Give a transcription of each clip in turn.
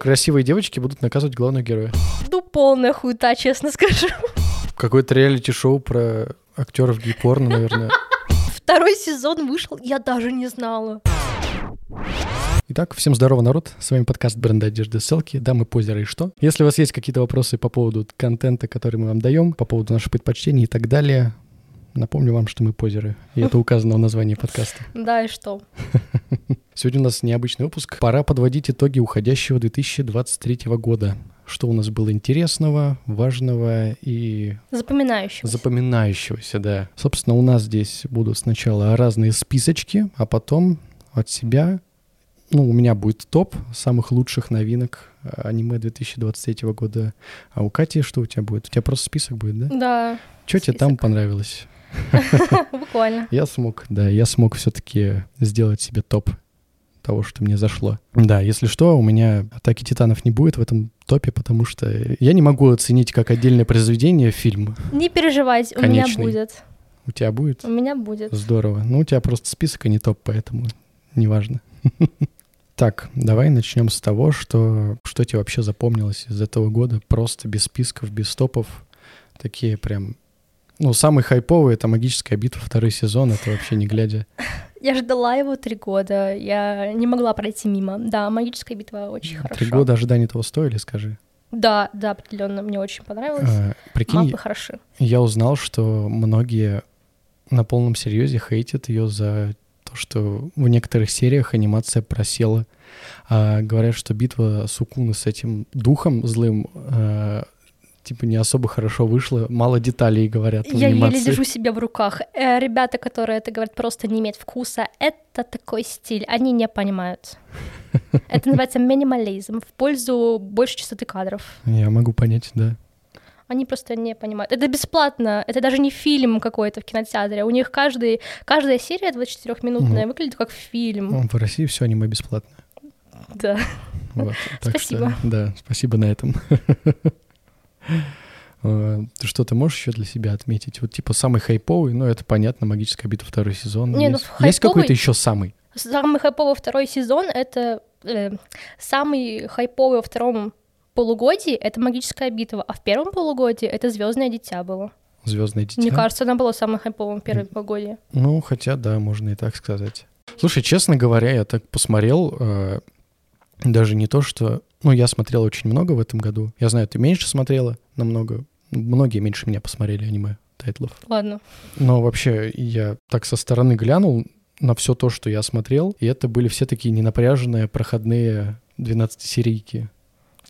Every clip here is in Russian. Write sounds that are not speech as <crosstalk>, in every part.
Красивые девочки будут наказывать главного героя. Ну, полная хуета, честно скажу. Какое-то реалити-шоу про актеров гей-порно, наверное. <laughs> Второй сезон вышел, я даже не знала. Итак, всем здорово, народ. С вами подкаст бренда одежды Селки, дамы, позеры и что. Если у вас есть какие-то вопросы по поводу контента, который мы вам даем, по поводу наших предпочтений и так далее, напомню вам, что мы позеры. И это <laughs> указано в названии подкаста. Да, и что? <laughs> Сегодня у нас необычный выпуск. Пора подводить итоги уходящего 2023 года. Что у нас было интересного, важного и Запоминающегося. запоминающегося, да. Собственно, у нас здесь будут сначала разные списочки, а потом от себя, ну, у меня будет топ самых лучших новинок э, аниме 2023 года. А у Кати что у тебя будет? У тебя просто список будет, да? Да, Что тебе там понравилось? <laughs> буквально. Я смог, да, я смог все-таки сделать себе топ того, что мне зашло. Да, если что, у меня «Атаки Титанов» не будет в этом топе, потому что я не могу оценить как отдельное произведение фильм. Не переживайте, у меня будет. У тебя будет? У меня будет. Здорово. Ну, у тебя просто список, а не топ, поэтому неважно. <laughs> Так, давай начнем с того, что, что тебе вообще запомнилось из этого года, просто без списков, без топов. Такие прям... Ну, самый хайповый — это «Магическая битва» второй сезон, это вообще не глядя. Я ждала его три года, я не могла пройти мимо. Да, магическая битва очень хорошо. Три года ожидания того стоили, скажи. Да, да, определенно, мне очень понравилось. А, прикинь, Мапы хороши. я узнал, что многие на полном серьезе хейтят ее за то, что в некоторых сериях анимация просела. А говорят, что битва Сукуны с этим духом злым а, типа не особо хорошо вышла. Мало деталей говорят Я еле анимации. держу себя в руках. Э, ребята, которые это говорят, просто не имеют вкуса. Это такой стиль, они не понимают. <laughs> Это называется минимализм в пользу большей частоты кадров. Я могу понять, да. Они просто не понимают. Это бесплатно, это даже не фильм какой-то в кинотеатре. У них каждый, каждая серия 24-минутная выглядит как фильм. Ну, В России все аниме бесплатно. Да. Вот, Спасибо. Что, да, спасибо на этом. <laughs> Э, Ты что, ты можешь еще для себя отметить? Вот типа самый хайповый, ну это понятно, магическая битва второй сезон. Не, ну, есть есть хайповый- какой-то еще самый? Самый хайповый второй сезон — это э, самый хайповый во втором полугодии — это магическая битва, а в первом полугодии это Звездное дитя было. Звездное дитя. Мне кажется, она была самой хайповым в первом полугодии. Ну, хотя, да, можно и так сказать. Слушай, честно говоря, я так посмотрел, э, даже не то, что... Ну, я смотрел очень много в этом году. Я знаю, ты меньше смотрела намного. Многие меньше меня посмотрели аниме тайтлов. Ладно. Но вообще я так со стороны глянул на все то, что я смотрел, и это были все такие ненапряженные, проходные 12-серийки.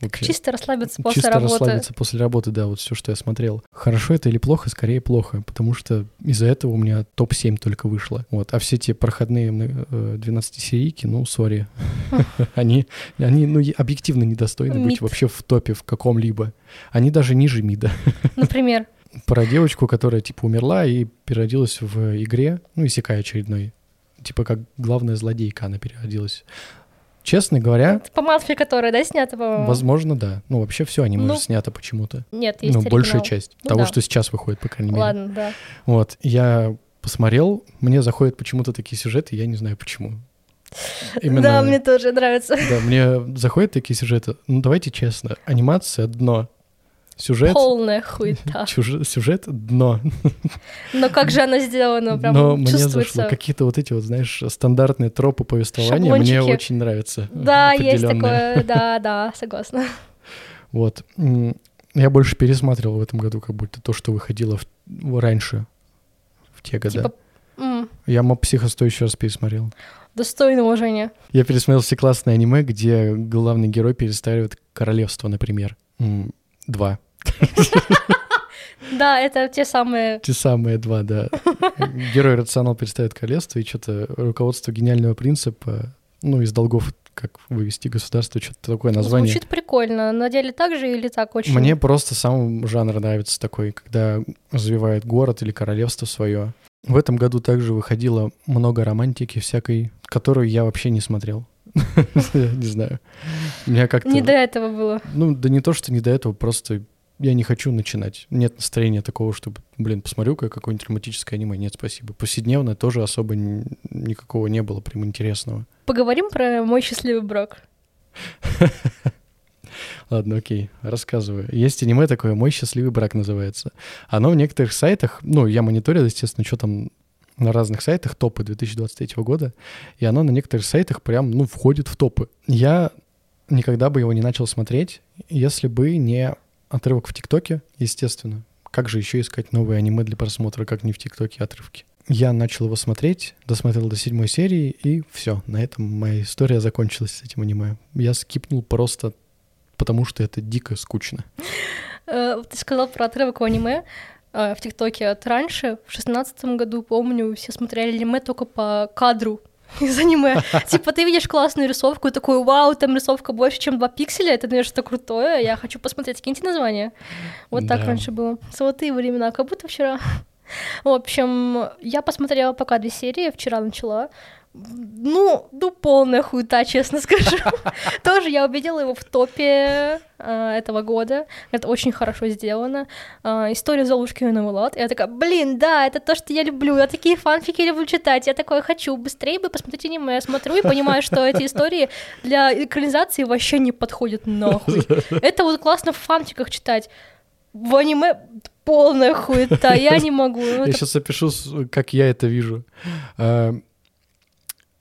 Вообще. Чисто расслабиться после Чисто работы. расслабиться после работы, да, вот все, что я смотрел. Хорошо это или плохо? Скорее плохо, потому что из-за этого у меня топ-7 только вышло. Вот. А все те проходные э, 12-серийки, ну, сори, <laughs> они, они ну, объективно недостойны быть Мид. вообще в топе в каком-либо. Они даже ниже мида. <laughs> Например, Про девочку, которая, типа, умерла и переродилась в игре, ну, Исекай очередной. Типа, как главная злодейка она переродилась. Честно говоря, это по матфе, которая, да, снята, по-моему? возможно, да. Ну, вообще все аниме Ну, же снято почему-то. Нет, есть Ну, большая оригинал. часть Ну того, да. что сейчас выходит, по крайней мере. Ладно, да. Вот, я посмотрел, мне заходят почему-то такие сюжеты, я не знаю почему. Именно, Да, мне тоже нравится. да, мне заходят такие сюжеты. Ну, давайте честно, анимация — дно. Сюжет, Полная хуета. <laughs> чуж- сюжет — дно. Но как же она сделана, прям Но мне зашло. Какие-то вот эти вот, знаешь, стандартные тропы повествования мне Шаблончики. очень нравятся. Да, есть такое, <laughs> да, да, согласна. Вот. Я больше пересматривал в этом году как будто то, что выходило в- раньше, в те года. Типа, м, Я Моб Психо 100 еще раз пересмотрел. достойно уважения. Я пересмотрел все классные аниме, где главный герой перестраивает королевство, например. Два. Да, это те самые... Те самые два, да. Герой рационал перестраивает королевство, и что-то руководство гениального принципа, ну, из долгов, как вывести государство, что-то такое название. Звучит прикольно. На деле так же или так очень? Мне просто сам жанр нравится такой, когда развивает город или королевство свое. В этом году также выходило много романтики всякой, которую я вообще не смотрел. <laughs> Не знаю. Меня как-то... Не до этого было. Ну, да не то, что не до этого, просто я не хочу начинать. Нет настроения такого, чтобы, блин, посмотрю-ка какое-нибудь романтическое аниме. Нет, спасибо. Повседневное тоже особо никакого не было прям интересного. Поговорим про мой счастливый брак. Ладно, окей, рассказываю. Есть аниме такое «Мой счастливый брак» называется. Оно в некоторых сайтах, ну, я мониторил, естественно, что там на разных сайтах, топы 2023 года, и оно на некоторых сайтах прям, ну, входит в топы. Я никогда бы его не начал смотреть, если бы не отрывок в ТикТоке, естественно. Как же еще искать новые аниме для просмотра, как не в ТикТоке отрывки? Я начал его смотреть, досмотрел до седьмой серии, и все, на этом моя история закончилась с этим аниме. Я скипнул просто потому, что это дико скучно. Э, ты сказал про отрывок в аниме э, в ТикТоке. От раньше, в шестнадцатом году, помню, все смотрели аниме только по кадру <laughs> из аниме. Типа ты видишь классную рисовку и такой, вау, там рисовка больше, чем 2 пикселя, это, наверное, что крутое, я хочу посмотреть, киньте название. Вот так раньше было. Золотые времена, как будто вчера. <laughs> В общем, я посмотрела пока две серии, вчера начала. Ну, ну, полная хуета, честно скажу. <laughs> Тоже я увидела его в топе э, этого года. Это очень хорошо сделано. Э, история Золушки и Влад. Я такая, блин, да, это то, что я люблю. Я такие фанфики люблю читать. Я такое хочу быстрее бы посмотреть аниме. Я смотрю и понимаю, что эти истории для экранизации вообще не подходят нахуй. <laughs> Это вот классно в фанфиках читать. В аниме полная хуета, я не могу. Ну, Я сейчас опишу, как я это вижу.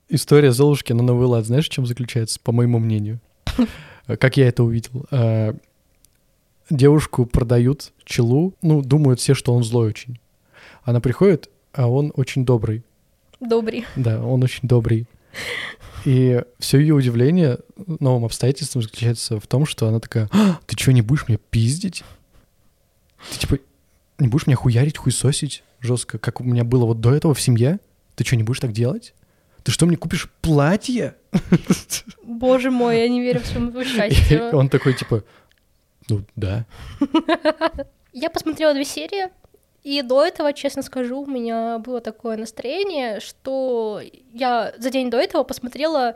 История Золушки на новый лад, знаешь, в чем заключается, по моему мнению? <laughs> Как я это увидел? А, Девушку продают челу, ну, думают все, что он злой очень. Она приходит, а он очень добрый. добрый. Да, он очень добрый. И все ее удивление новым обстоятельством заключается в том, что она такая, «А, ты что, не будешь меня пиздить? Ты типа не будешь меня хуярить, хуесосить жестко, как у меня было вот до этого в семье? Ты что, не будешь так делать? Ты что, мне купишь платье? Боже мой, я не верю в своему счастью. он такой, типа, ну да. Я посмотрела две серии, и до этого, честно скажу, у меня было такое настроение, что я за день до этого посмотрела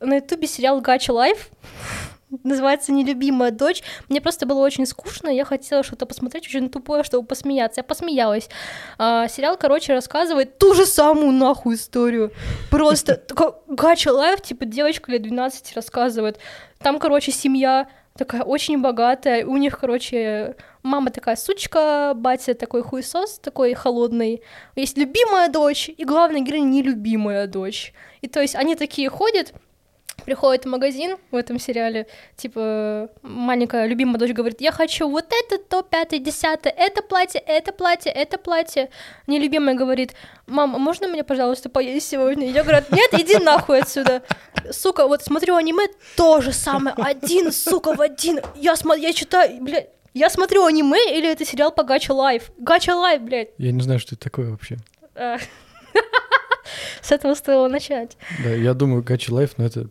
на ютубе сериал Gacha Life. Называется «Нелюбимая дочь». Мне просто было очень скучно, я хотела что-то посмотреть очень тупое, чтобы посмеяться. Я посмеялась. А, сериал, короче, рассказывает ту же самую нахуй историю. Просто <laughs> Gacha Life, типа девочка лет 12 рассказывает. Там, короче, семья такая очень богатая. У них, короче, мама такая сучка, батя такой хуесос, такой холодный. Есть любимая дочь, и главная героиня нелюбимая дочь. И то есть они такие ходят, приходит в магазин в этом сериале, типа, маленькая любимая дочь говорит, я хочу вот это, то, пятое, десятое, это платье, это платье, это платье. Нелюбимая говорит, мама, можно мне, пожалуйста, поесть сегодня? Я говорю, нет, иди нахуй отсюда. Сука, вот смотрю аниме, то же самое, один, сука, в один. Я, смо- я читаю, блядь, я смотрю аниме или это сериал по Gacha Life? Gacha Life, блядь. Я не знаю, что это такое вообще. А. <laughs> С этого стоило начать. Да, я думаю, Gachi Life, ну это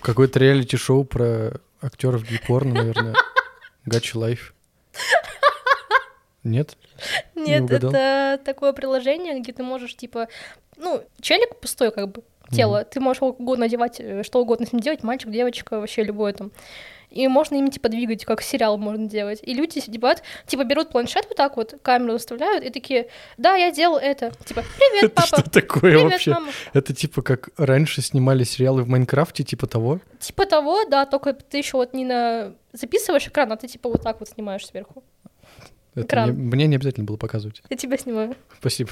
какое-то реалити-шоу про актеров гей-порно, наверное. <laughs> Gachi Life. Нет? Нет, угадал? это такое приложение, где ты можешь, типа, ну, челик пустой, как бы, тело, ты можешь сколько угодно одевать, э, что угодно с ним делать, мальчик, девочка, вообще любое там. И можно ими, типа, двигать, как сериал можно делать. И люди сидят, типа, берут планшет вот так вот, камеру выставляют, и такие, да, я делал это. Типа, привет, Это папа. что такое Привет, вообще? мама. Это типа как раньше снимали сериалы в Майнкрафте, типа того? Типа того, да, только ты еще вот не на записываешь экран, а ты типа вот так вот снимаешь сверху. Это Экран. мне, мне не обязательно было показывать. Я тебя снимаю. Спасибо.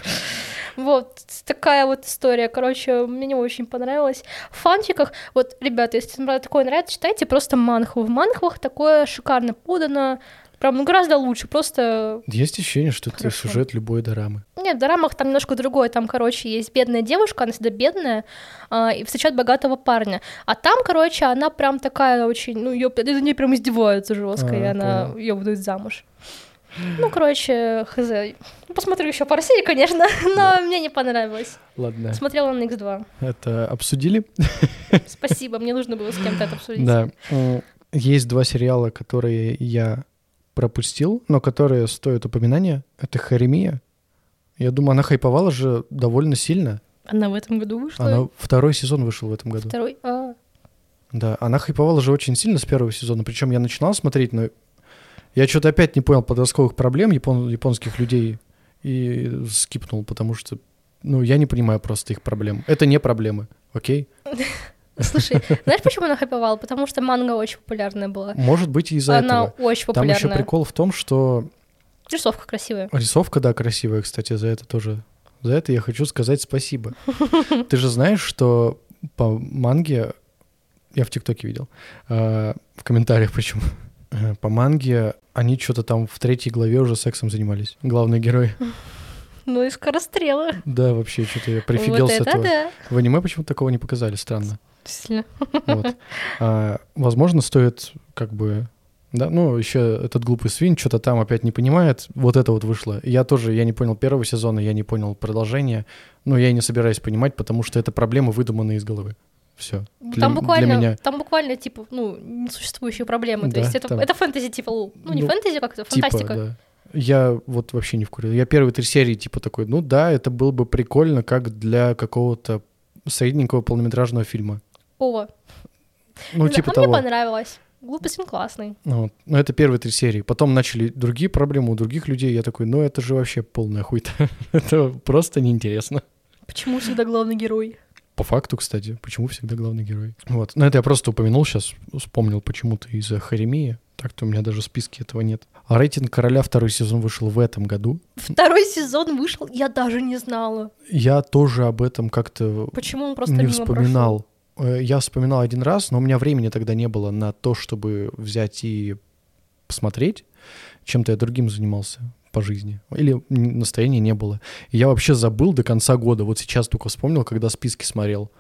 Вот такая вот история. Короче, мне очень понравилось. В фанфиках, вот, ребята, если вам такое нравится, читайте просто манхву. В манхвах такое шикарно подано. Прям ну, гораздо лучше. Просто Есть ощущение, что это Хорошо. сюжет любой дорамы. Нет, в дорамах там немножко другое. Там, короче, есть бедная девушка, она всегда бедная, а, и встречает богатого парня. А там, короче, она прям такая очень, ну, ее за ней прям издеваются жестко, и А, она понял. ее выдают замуж. Ну, короче, хз. Ну, Посмотрю еще пару серий, конечно, <laughs> но Да. мне не понравилось. Ладно, Смотрела на X2. это обсудили. <laughs> Спасибо, мне нужно было с кем-то это обсудить. Да. М, Есть два сериала, которые я пропустил, но которые стоят упоминания. Это Харемия. Я думаю, она хайповала же довольно сильно. Она в этом году вышла. Она второй сезон вышел в этом году. Второй. А, Да, она хайповала же очень сильно с первого сезона. Причем я начинал смотреть, но я что-то опять не понял подростковых проблем япон- японских людей и скипнул, потому что, ну, я не понимаю просто их проблем. Это не проблемы, окей? <laughs> Слушай, знаешь, почему она хайповала? Потому что манга очень популярная была. Может быть, из-за Она этого. очень Там популярная. еще прикол в том, что Рисовка красивая. рисовка, да, красивая, кстати, за это тоже. За это я хочу сказать спасибо. <laughs> Ты же знаешь, что по манге, я в ТикТоке видел, э, в комментариях почему, по манге они что-то там в третьей главе уже сексом занимались. Главный герой. Ну и скорострелы. Да, вообще, что-то я прифигел вот с это этого. да. В аниме почему-то такого не показали, странно. Действительно. Вот. А, возможно, стоит как бы... Да, ну, еще этот глупый свин что-то там опять не понимает. Вот это вот вышло. Я тоже, я не понял первого сезона, я не понял продолжения. Но я и не собираюсь понимать, потому что это проблемы, выдуманные из головы. Все. Ну, Для, там для буквально, меня. там буквально, типа, ну, несуществующие проблемы. Да, То есть это, там- это фэнтези, типа, ну, не Ну, фэнтези, как это, Типа, фантастика. да. Я вот вообще не в курсе. Я первые три серии типа такой, ну да, это было бы прикольно, как для какого-то средненького полнометражного фильма. О, Ну, да, типа а того. мне понравилось. Глупый сын классный. Ну, вот. Но это первые три серии. Потом начали другие проблемы у других людей. Я такой, ну это же вообще полная хуйта. <laughs> это просто неинтересно. Почему всегда главный герой? По факту, кстати, почему всегда главный герой? Вот. Но это я просто упомянул сейчас, вспомнил почему-то из-за Харемии. Так-то у меня даже в списке этого нет. А рейтинг «Короля» второй сезон вышел в этом году. Второй сезон вышел, я даже не знала. Я тоже об этом как-то Почему он просто не вспоминал. Э, Я вспоминал один раз, но у меня времени тогда не было на то, чтобы взять и посмотреть. Чем-то я другим занимался по жизни. Или настроения не было. И я вообще забыл до конца года. Вот сейчас только вспомнил, когда списки смотрел.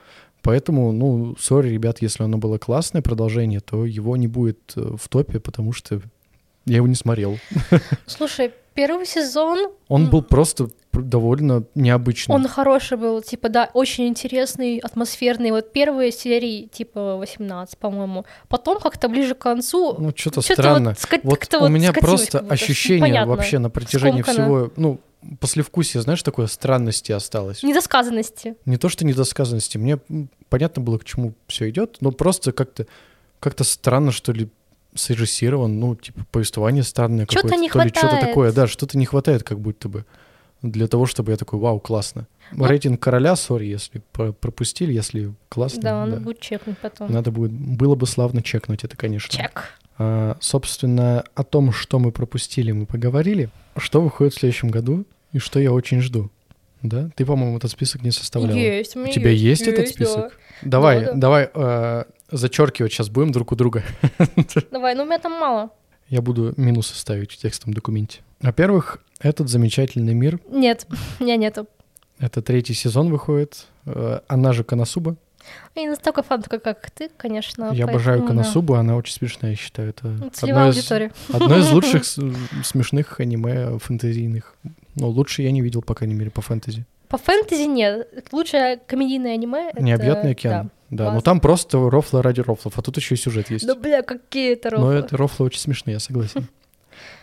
Поэтому, ну, сори, ребят, если оно было классное продолжение, то его не будет э, в топе, потому что я его не смотрел. Слушай, первый сезон, Он был просто пр- довольно необычный. он хороший был, типа, да, очень интересный, атмосферный. Вот первые серии, типа, 18, по-моему. Потом как-то ближе к концу... Ну, что-то чё-то странно. Вот, ска- Вот у вот меня просто ощущение непонятно. вообще на протяжении скомканно. всего, ну, послевкусие, знаешь, такое странности осталось. Недосказанности. Не то, что недосказанности, мне понятно было, к чему все идет, но просто как-то как-то странно, что ли, срежиссирован, ну, типа, повествование странное какое-то, не то ли что-то хватает. такое, да, что-то не хватает как будто бы для того, чтобы я такой, вау, классно. Ну- Рейтинг короля, сори, если про- пропустили, если классно, Да, да. надо будет чекнуть потом. Надо будет, было бы славно чекнуть это, конечно. Чек. А, собственно, о том, что мы пропустили, мы поговорили. Что выходит в следующем году и что я очень жду. Да? Ты, по-моему, этот список не составляла. Есть, у У меня тебя есть, этот да. список? Давай, Да, да. давай э, зачеркивать сейчас будем друг у друга. Давай, ну у меня там мало. Я буду минусы ставить в текстовом документе. Во-первых, этот замечательный мир. Нет, меня нету. Это третий сезон выходит. Э, она же Коносуба. Я не настолько фанатка, как ты, конечно. я обожаю да. Коносубу, она очень смешная, я считаю. Это Ну, одно из, одно из <laughs> лучших с- смешных аниме фэнтезийных. Ну, лучше я не видел, по крайней мере, по фэнтези. По фэнтези нет. Лучшее комедийное аниме — это... Необъятный океан. Да, ну там просто рофлы ради рофлов, а тут еще и сюжет есть. Да, бля, какие это Но рофлы. это рофлы очень смешные, я согласен.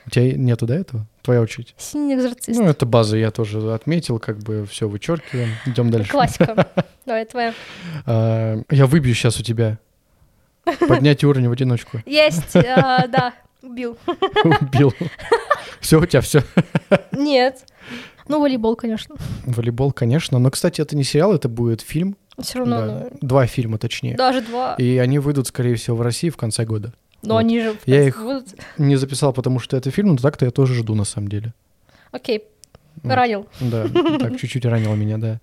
У тебя нету до этого? Твоя очередь. Синий экзорцист. Ну, это база, я тоже отметил, как бы все вычеркиваем. Идем дальше. Классика. <laughs> Давай, твоя. А, Я выбью сейчас у тебя. Поднять уровень в одиночку. <laughs> Есть, а, да, убил. Убил. <laughs> Все, у тебя все. Нет. Ну, волейбол, конечно. Волейбол, конечно. Но, кстати, это не сериал, это будет фильм. Все равно, Да. ну, Два фильма, точнее. даже два. И они выйдут, скорее всего, в России в конце года. Но вот. они же Я их- будут. Не записал, потому что это фильм, но так-то я тоже жду, на самом деле. Окей, Вот. ранил. Да, так чуть-чуть ранило меня, да.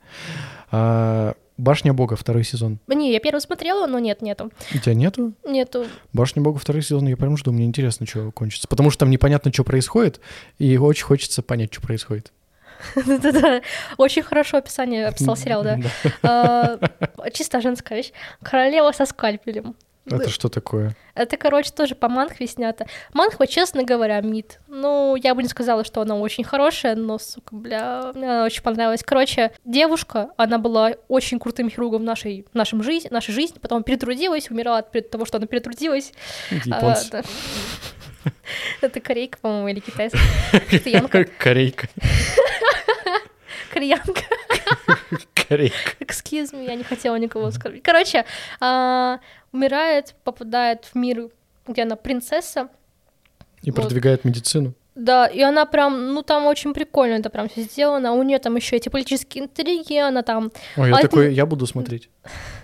А, Башня Бога, второй сезон. Не, я первый смотрела, но нет, нету. У тебя нету? Нету. Башня Бога, второй сезон, я прям жду, мне интересно, что кончится. Потому что там непонятно, что происходит, и очень хочется понять, что происходит. Да-да-да. Очень хорошо описание описал сериал, да. А, Чисто женская вещь. Королева со скальпелем. Это что такое? Это, короче, тоже по манхве снято. Манхва, честно говоря, мид. Ну, я бы не сказала, что она очень хорошая, но, сука, бля, мне она очень понравилась. Короче, девушка, она была очень крутым хирургом в нашей, в нашем жизни, нашей жизни, потом перетрудилась, умерла от того, что она перетрудилась. А, Японцы. да. Это корейка, по-моему, или китайская. <laughs> Кореянка. Корейка. Кореянка. Корейка. Excuse me, я не хотела никого оскорбить. Короче, а, умирает, попадает в мир, где она принцесса. И Вот. продвигает медицину. Да, и она прям, ну там очень прикольно это прям все сделано. У нее там еще эти политические интриги, она там. Ой, я Один- такой, я буду смотреть.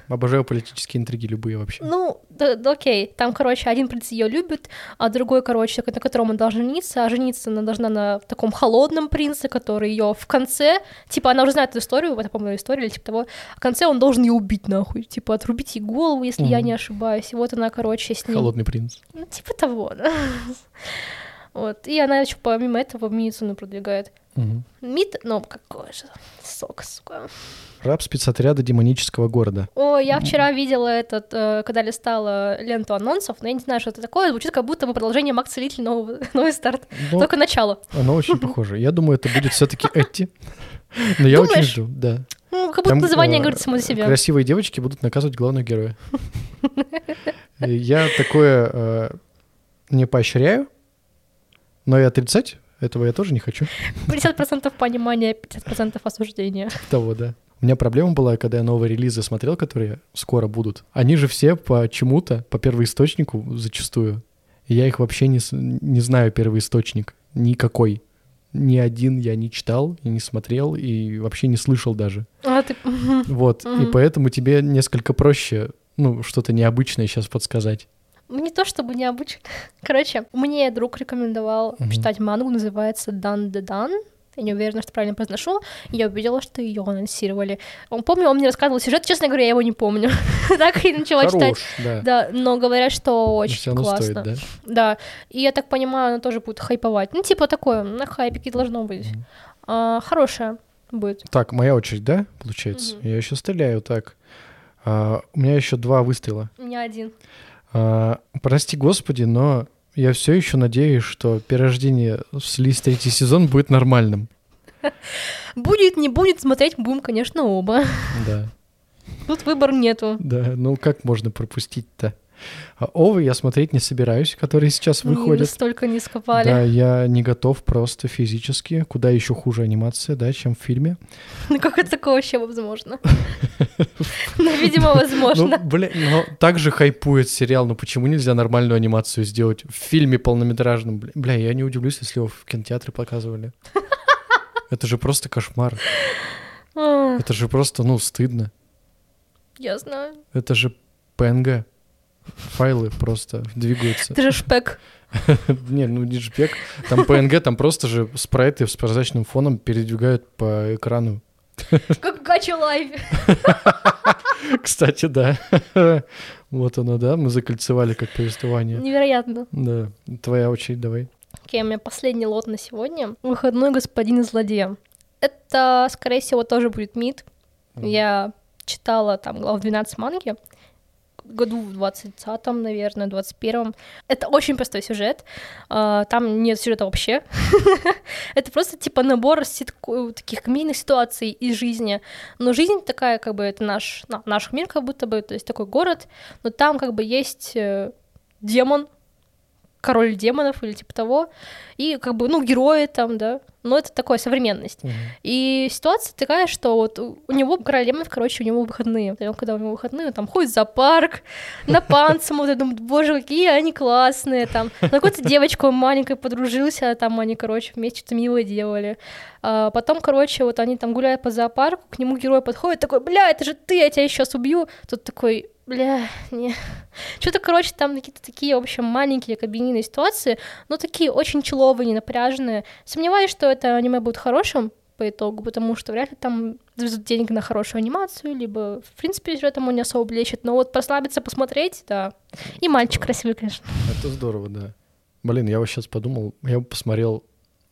Обожаю политические интриги любые вообще. Ну, да, да окей, там, короче, один принц ее любит, а другой, короче, на котором он должен жениться, а жениться она должна на таком холодном принце, который ее в конце, типа, она уже знает эту историю, это, по-моему, история или типа того, в конце он должен ее убить нахуй, типа, отрубить ей голову, если я Мгм. не ошибаюсь, и вот она, короче, с ним... Холодный принц. Ну, типа того, да. Вот, и она еще помимо этого медицину продвигает. Мгм. МИД, ну, какой же сок, сука. Раб спецотряда демонического города. О, я вчера видела этот, э, когда листала ленту анонсов, но я не знаю, что это такое. Звучит как будто бы продолжение Макс Целитель новый, <laughs> новый старт. Но Только начало. оно очень <laughs> похоже. Я думаю, это будет все-таки Эти. Но я очень жду, да. Ну, как будто Там, название э, говорит само за себя. Красивые девочки будут наказывать главного героя. <laughs> Я такое э, не поощряю, но и отрицать этого я тоже не хочу. 50% понимания, 50% осуждения. <laughs> Того, да. У меня проблема была, когда я новые релизы смотрел, которые скоро будут. Они же все по чему-то, по первоисточнику зачастую. И я их вообще не, не знаю, первоисточник. Никакой. Ни один я не читал и не смотрел, и вообще не слышал даже. А ты... <laughs> Вот. И Мгм. поэтому тебе несколько проще, ну, что-то необычное сейчас подсказать. Не то чтобы необычно. <laughs> Короче, мне друг рекомендовал Мгм. читать мангу, называется Дан де Дан. Я не уверена, что правильно произношу. Я увидела, что ее анонсировали. Он помню, он мне рассказывал сюжет, честно говоря, я его не помню. <laughs> так и начала читать. Хорош, да. Да, но говорят, что Но очень равно классно. стоит, да? Да, и я так понимаю, она тоже будет хайповать. Ну, типа такое, на хайпике должно быть. Мгм. А, хорошая будет. Так, моя очередь, да, получается? Мгм. Я еще стреляю, так. А, у меня еще два выстрела. У меня один. А, прости господи, но я все еще надеюсь, что перерождение в Слиз третий сезон будет нормальным. <laughs> Будет, не будет, смотреть будем, конечно, оба. Да, Тут выбора нету. да. Ну как можно пропустить-то? Овы я смотреть не собираюсь, которые сейчас Мы выходят. настолько не скопали. Да, я не готов просто физически. Куда еще хуже анимация, да, чем в фильме. Ну как это такое вообще возможно? <laughs> Ну, видимо, возможно. Ну, блин, но так же хайпует сериал, ну почему нельзя нормальную анимацию сделать в фильме полнометражном? Бля, я не удивлюсь, если его в кинотеатре показывали. <laughs> Это же просто кошмар. Это же просто, ну, стыдно. Я знаю. Это же PNG. Файлы просто двигаются. Ты же шпек. <laughs> Не, ну не JPEG. Там PNG, там просто же спрайты с прозрачным фоном передвигают по экрану. <laughs> Как в Гача Лайве. <laughs> Кстати, да. Вот оно, да, мы закольцевали как повествование. Невероятно. Да, твоя очередь, давай. Окей, у меня последний лот на сегодня. Выходной господин и злодея. Это, скорее всего, тоже будет мид. Я читала там глав 12 манги году в 20-м, наверное, 21-м. Это очень простой сюжет. А, Там нет сюжета вообще. <laughs> Это просто типа набор таких комедийных ситуаций из жизни. Но жизнь такая, как бы, это наш, на- наш мир как будто бы, то есть такой город, но там как бы есть э, демон, король демонов или типа того, и как бы, ну, герои там, да, но это такая современность. Мгм. И ситуация такая, что вот у него, король демонов, короче, у него выходные. И он, когда у него выходные, он там ходит в зоопарк, на пан смотрит, думает, боже, какие они классные, там. С какой-то девочкой маленькой подружился, там они, короче, вместе что-то милое делали. А потом, короче, вот они там гуляют по зоопарку, к нему герой подходит, такой, бля, это же ты, я тебя сейчас убью. Тут такой, бля, не. Что-то, короче, там какие-то такие, в общем, маленькие кабинетные ситуации, но такие очень человые, напряженные. Сомневаюсь, что это аниме будет хорошим по итогу, потому что вряд ли там завезут денег на хорошую анимацию, либо, в принципе, сюжетом он не особо блещет, но вот прослабиться, посмотреть, да. И мальчик красивый, конечно. Это здорово, да. Блин, я вот сейчас подумал, я посмотрел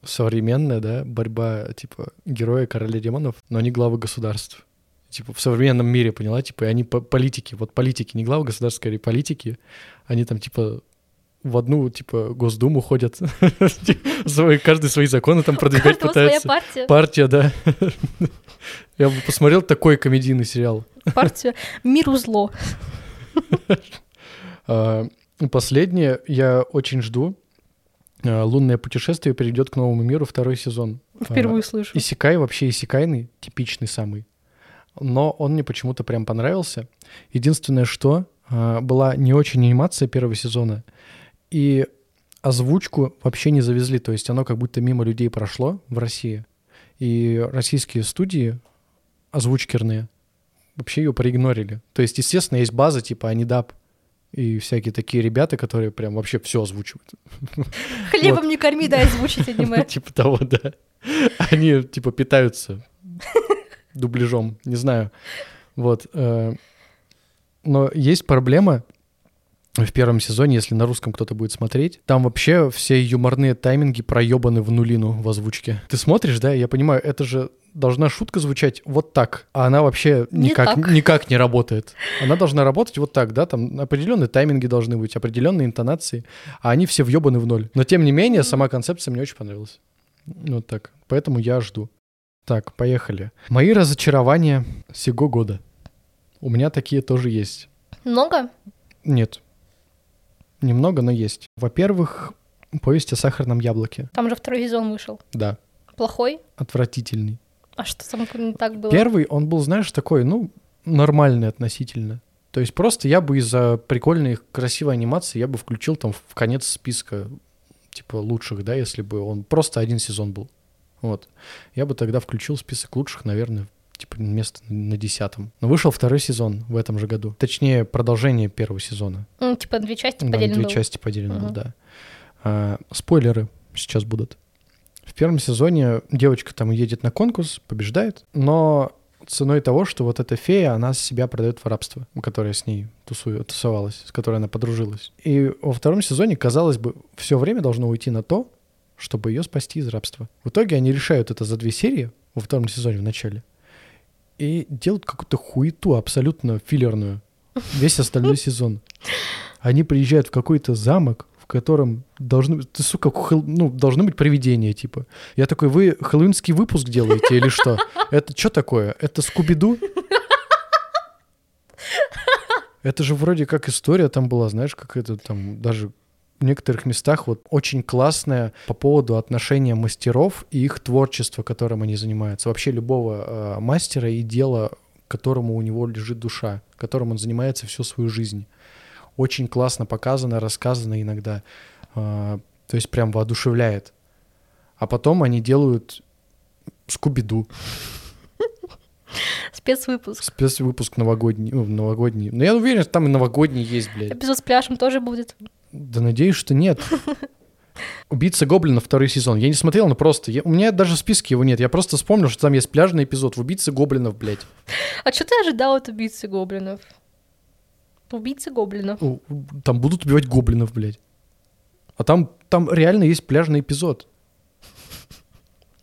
современная, да, борьба, типа, героя короля демонов, но они главы государств. Типа, в современном мире, поняла? Типа, они по- политики, вот политики, не главы государств, скорее политики, они там, типа, в одну, типа, Госдуму ходят, <laughs> Свои- каждый свои законы там продвигать каждого своя пытается. партия. Партия, да. <laughs> Я бы посмотрел такой комедийный сериал. Партия «Миру зло». <laughs> А, и Последнее, я очень жду. А, Лунное путешествие перейдет к новому миру второй сезон. Впервые слышу. А, Исекай вообще исекайный, типичный самый. Но он мне почему-то прям понравился. Единственное, что была не очень анимация первого сезона. И озвучку вообще не завезли, то есть оно как будто мимо людей прошло в России, и российские студии озвучкерные вообще ее проигнорили. То есть, естественно, есть база типа Анидап и всякие такие ребята, которые прям вообще все озвучивают. <laughs> Хлебом не корми, дай озвучить аниме. <laughs> Типа того, да. Они типа питаются <laughs> дубляжом, не знаю. Вот. э, Но есть проблема в первом сезоне, если на русском кто-то будет смотреть. Там вообще все юморные тайминги проебаны в нулину в озвучке. Ты смотришь, да, я понимаю, это же должна шутка звучать вот так, а она вообще Не никак, так. никак не работает. Она должна работать вот так, да, там определенные тайминги должны быть, определенные интонации, а они все въебаны в ноль. Но тем не менее, сама концепция мне очень понравилась. Вот так. Поэтому я жду. Так, поехали. Мои разочарования сего года. У меня такие тоже есть. Много? Нет. Немного, но есть. Во-первых, повесть о сахарном яблоке. Там же второй сезон вышел. Да, Плохой? отвратительный. А что там не так было? Первый, он был, знаешь, такой, ну, нормальный относительно. То есть просто я бы из-за прикольной, красивой анимации, я бы включил там в конец списка, типа, лучших, да, если бы он просто один сезон был. Вот. Я бы тогда включил список лучших, наверное, типа, место на десятом. Но вышел второй сезон в этом же году. Точнее, продолжение первого сезона. Ну, типа две части Да, поделены две был. части поделено Мгм. да. А, спойлеры сейчас будут. В первом сезоне девочка там едет на конкурс, побеждает, но ценой того, что вот эта фея, она себя продает в рабство, которая с ней тусует, тусовалась, с которой она подружилась. И во втором сезоне, казалось бы, все время должно уйти на то, чтобы ее спасти из рабства. В итоге они решают это за две серии во втором сезоне в начале и делают какую-то хуету абсолютно филлерную весь остальной <laughs> сезон. Они приезжают в какой-то замок, в котором должны, ты, сука, хэл- ну, должны быть привидения, типа. Я такой, вы хэллоуинский выпуск делаете или что? Это что такое? Это Скуби-Ду? <laughs> Это же вроде как история там была, знаешь, как это там даже в некоторых местах вот очень классная по поводу отношения мастеров и их творчества, которым они занимаются. Вообще любого э, мастера и дела, которому у него лежит душа, которым он занимается всю свою жизнь. Очень классно показано, рассказано иногда. э, то есть прям воодушевляет. А потом они делают Скуби-Ду. Спецвыпуск. Спецвыпуск новогодний. Ну, новогодний. Но я уверен, что там и новогодний есть, блядь. Эпизод с пляжем тоже будет. Да надеюсь, что нет. <laughs> Убийца Гоблина второй сезон. Я не смотрел, но просто... я- у меня даже в списке его нет. Я просто вспомнил, что там есть пляжный эпизод в Убийце Гоблинов, блядь. А что ты ожидал от убийцы гоблинов? Убийцы гоблинов. У- Там будут убивать гоблинов, блядь. А там, там реально есть пляжный эпизод.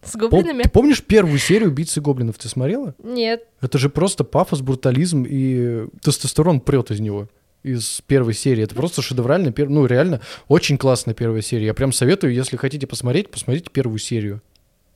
С Пом- гоблинами? Ты помнишь первую серию Убийцы Гоблинов? Ты смотрела? Нет. Это же просто пафос, брутализм и тестостерон прет из него. Из первой серии. Это просто шедевральная, пер- ну реально очень классная первая серия. Я прям советую, если хотите посмотреть, посмотрите первую серию.